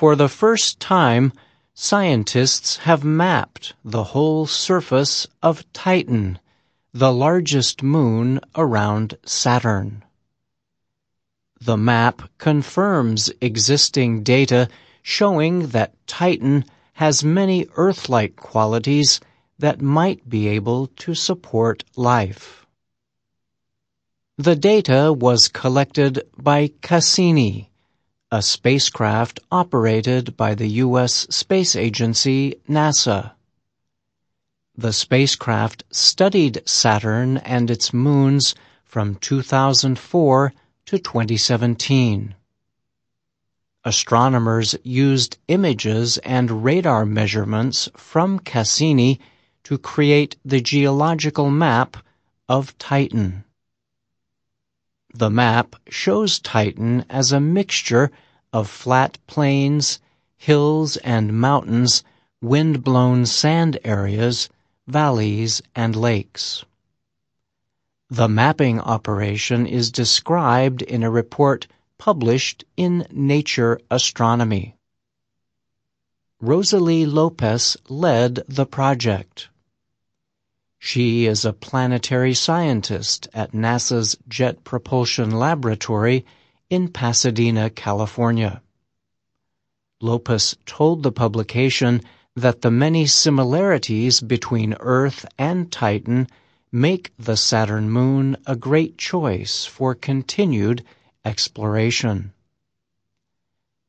for the first time, scientists have mapped the whole surface of Titan, the largest moon around Saturn. The map confirms existing data showing that Titan has many Earth-like qualities that might be able to support life. The data was collected by Cassini, a spacecraft operated by the U.S. space agency NASA. The spacecraft studied Saturn and its moons from 2004 to 2017. Astronomers used images and radar measurements from Cassini to create the geological map of Titan. The map shows Titan as a mixture of flat plains, hills and mountains, wind-blown sand areas, valleys, and lakes. The mapping operation is described in a report published in Nature Astronomy. Rosaly Lopes led the project. She is a planetary scientist at NASA's Jet Propulsion Laboratory in Pasadena, California. Lopes told the publication that the many similarities between Earth and Titan make the Saturn moon a great choice for continued exploration.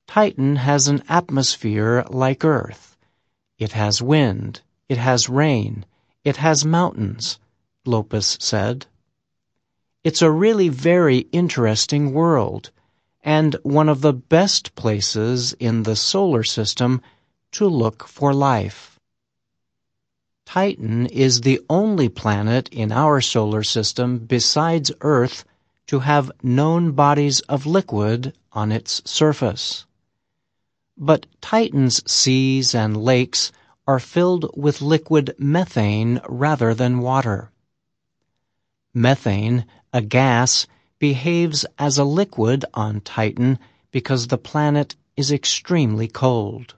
Titan has an atmosphere like Earth. It has wind, it has rain, it has mountains, Lopes said. It's a really very interesting world, and one of the best places in the solar system to look for life. Titan is the only planet in our solar system besides Earth to have known bodies of liquid on its surface. But Titan's seas and lakes are filled with liquid methane rather than water. Methane, a gas, behaves as a liquid on Titan because the planet is extremely cold.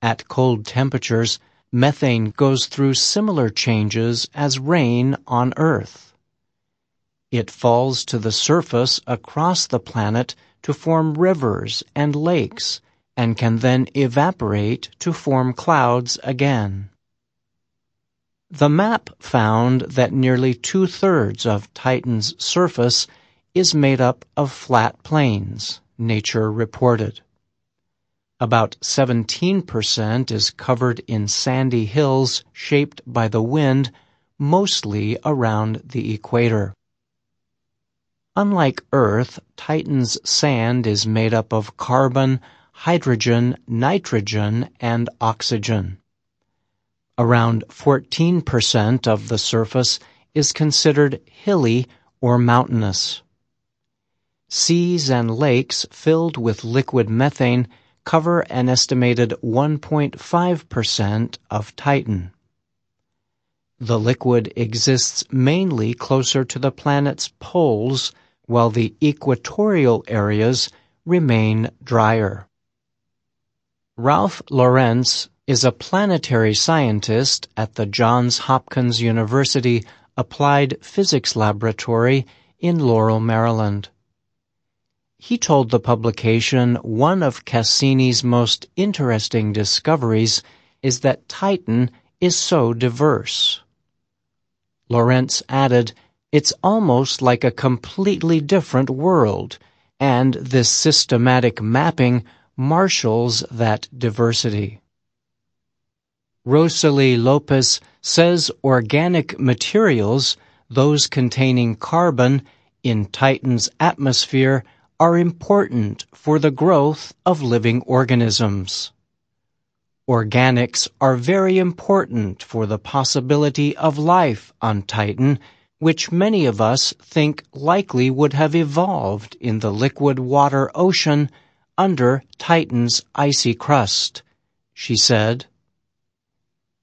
At cold temperatures, methane goes through similar changes as rain on Earth. It falls to the surface across the planet to form rivers and lakes and can then evaporate to form clouds again. The map found that nearly two-thirds of Titan's surface is made up of flat plains, Nature reported. About 17% is covered in sandy hills shaped by the wind, mostly around the equator. Unlike Earth, Titan's sand is made up of carbon, hydrogen, nitrogen, and oxygen. Around 14% of the surface is considered hilly or mountainous. Seas and lakes filled with liquid methane cover an estimated 1.5% of Titan. The liquid exists mainly closer to the planet's poles, while the equatorial areas remain drier. Ralph Lorenz is a planetary scientist at the Johns Hopkins University Applied Physics Laboratory in Laurel, Maryland. He told the publication one of Cassini's most interesting discoveries is that Titan is so diverse. Lorenz added, it's almost like a completely different world, and this systematic mapping marshals that diversity. Rosaly Lopes says organic materials, those containing carbon, in Titan's atmosphere are important for the growth of living organisms. Organics are very important for the possibility of life on Titan, which many of us think likely would have evolved in the liquid water ocean under Titan's icy crust, she said.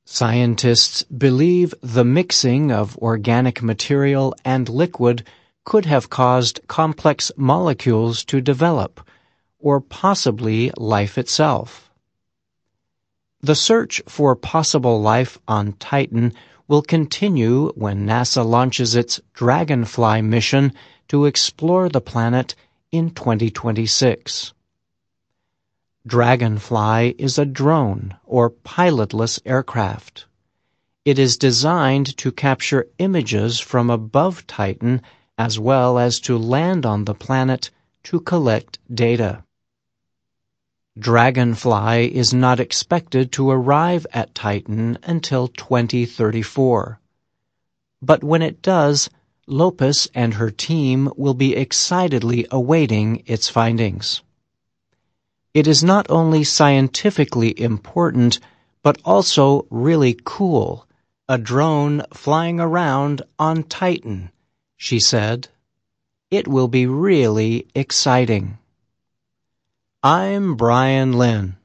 Scientists believe the mixing of organic material and liquid could have caused complex molecules to develop, or possibly life itself. The search for possible life on Titan will continue when NASA launches its Dragonfly mission to explore the planet in 2026. Dragonfly is a drone or pilotless aircraft. It is designed to capture images from above Titan as well as to land on the planet to collect data. Dragonfly is not expected to arrive at Titan until 2034. But when it does, Lopes and her team will be excitedly awaiting its findings. It is not only scientifically important, but also really cool. A drone flying around on Titan, she said. It will be really exciting. I'm Bryan Lynn.